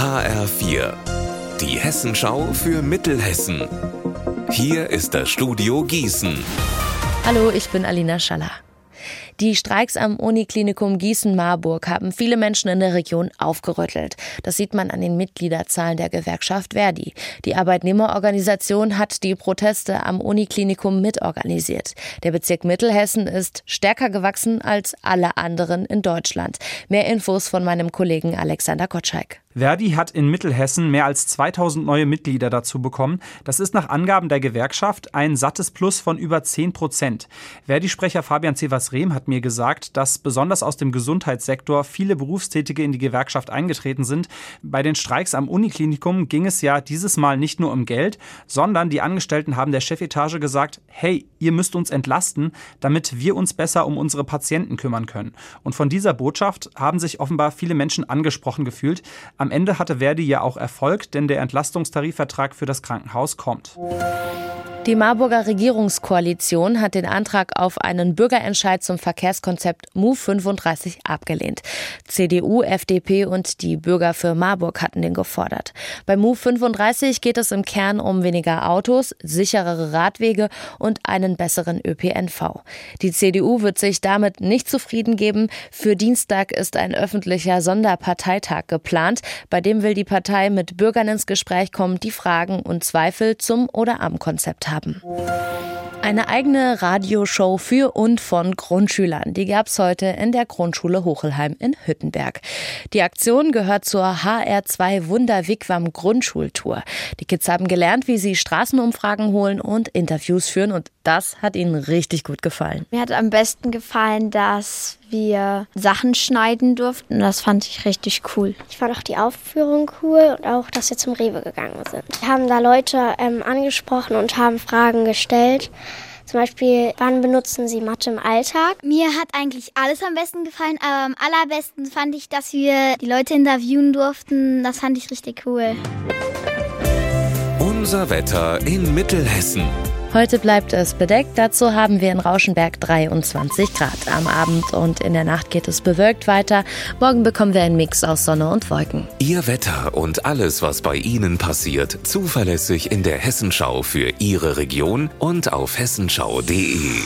HR4, die Hessenschau für Mittelhessen. Hier ist das Studio Gießen. Hallo, ich bin Alina Schaller. Die Streiks am Uniklinikum Gießen-Marburg haben viele Menschen in der Region aufgerüttelt. Das sieht man an den Mitgliederzahlen der Gewerkschaft Verdi. Die Arbeitnehmerorganisation hat die Proteste am Uniklinikum mitorganisiert. Der Bezirk Mittelhessen ist stärker gewachsen als alle anderen in Deutschland. Mehr Infos von meinem Kollegen Alexander Gottschalk. Verdi hat in Mittelhessen mehr als 2000 neue Mitglieder dazu bekommen. Das ist nach Angaben der Gewerkschaft ein sattes Plus von über 10 Prozent. Verdi-Sprecher Fabian Cevas-Rehm hat mir gesagt, dass besonders aus dem Gesundheitssektor viele Berufstätige in die Gewerkschaft eingetreten sind. Bei den Streiks am Uniklinikum ging es ja dieses Mal nicht nur um Geld, sondern die Angestellten haben der Chefetage gesagt, hey, ihr müsst uns entlasten, damit wir uns besser um unsere Patienten kümmern können. Und von dieser Botschaft haben sich offenbar viele Menschen angesprochen gefühlt. Am Ende hatte Verdi ja auch Erfolg, denn der Entlastungstarifvertrag für das Krankenhaus kommt. Die Marburger Regierungskoalition hat den Antrag auf einen Bürgerentscheid zum Verkehrskonzept MOVE 35 abgelehnt. CDU, FDP und die Bürger für Marburg hatten den gefordert. Bei MOVE 35 geht es im Kern um weniger Autos, sicherere Radwege und einen besseren ÖPNV. Die CDU wird sich damit nicht zufrieden geben. Für Dienstag ist ein öffentlicher Sonderparteitag geplant. Bei dem will die Partei mit Bürgern ins Gespräch kommen, die Fragen und Zweifel zum oder am Konzept haben. Eine eigene Radioshow für und von Grundschülern. Die gab es heute in der Grundschule Hochelheim in Hüttenberg. Die Aktion gehört zur HR2 Wunderwigwam Grundschultour. Die Kids haben gelernt, wie sie Straßenumfragen holen und Interviews führen und das hat ihnen richtig gut gefallen. Mir hat am besten gefallen, dass wir Sachen schneiden durften. Das fand ich richtig cool. Ich fand auch die Aufführung cool und auch, dass wir zum Rewe gegangen sind. Wir haben da Leute ähm, angesprochen und haben Fragen gestellt. Zum Beispiel, wann benutzen Sie Mathe im Alltag? Mir hat eigentlich alles am besten gefallen, aber am allerbesten fand ich, dass wir die Leute interviewen durften. Das fand ich richtig cool. Unser Wetter in Mittelhessen. Heute bleibt es bedeckt. Dazu haben wir in Rauschenberg 23 Grad. Am Abend und in der Nacht geht es bewölkt weiter. Morgen bekommen wir einen Mix aus Sonne und Wolken. Ihr Wetter und alles, was bei Ihnen passiert, zuverlässig in der Hessenschau für Ihre Region und auf hessenschau.de.